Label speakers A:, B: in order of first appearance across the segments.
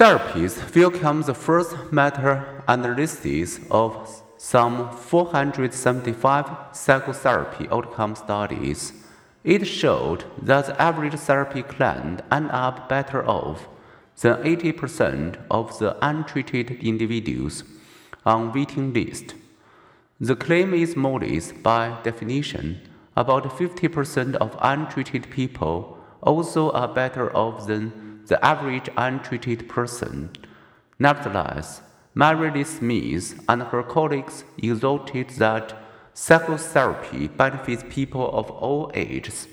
A: Therapies welcome the first meta-analysis of some 475 psychotherapy outcome studies. It showed that the average therapy client ended up better off than 80% of the untreated individuals on waiting list. The claim is modest by definition. About 50% of untreated people also are better off than the average untreated person. Nevertheless, Mary Lee Smith and her colleagues exulted that psychotherapy benefits people of all ages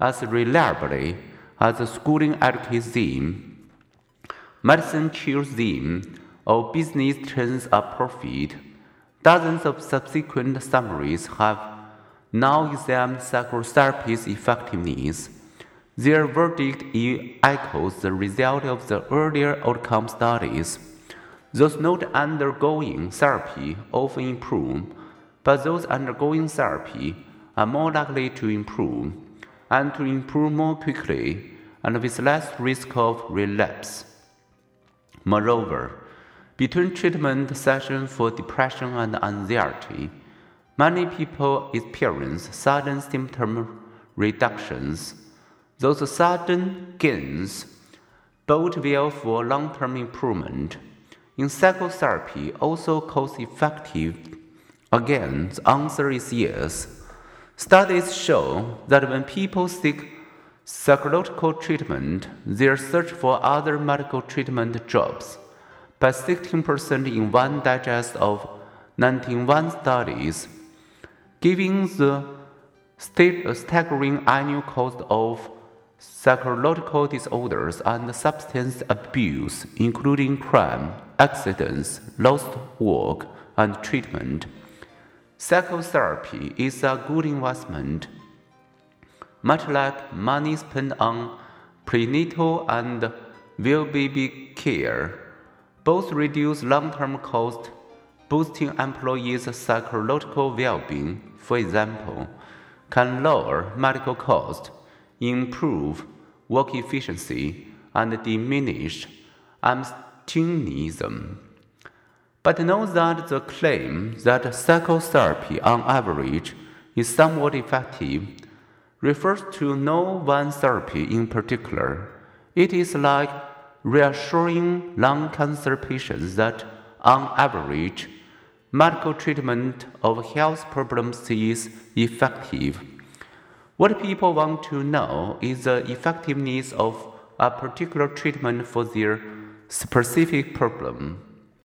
A: as reliably as the schooling educates them, medicine cures them, or business turns a profit. Dozens of subsequent summaries have now examined psychotherapy's effectiveness. Their verdict echoes the result of the earlier outcome studies. Those not undergoing therapy often improve, but those undergoing therapy are more likely to improve, and to improve more quickly and with less risk of relapse. Moreover, between treatment sessions for depression and anxiety, many people experience sudden symptom reductions. Those sudden gains bode well for long term improvement. In psychotherapy, also cost effective? Again, the answer is yes. Studies show that when people seek psychological treatment, their search for other medical treatment drops by 16% in one digest of 91 studies, giving the staggering annual cost of psychological disorders and substance abuse, including crime, accidents, lost work, and treatment. Psychotherapy is a good investment, much like money spent on prenatal and well baby care. Both reduce long term cost, boosting employees' psychological well being, for example, can lower medical costs improve work efficiency, and diminish absenteeism. But note that the claim that psychotherapy on average is somewhat effective refers to no one therapy in particular. It is like reassuring lung cancer patients that, on average, medical treatment of health problems is effective. What people want to know is the effectiveness of a particular treatment for their specific problem.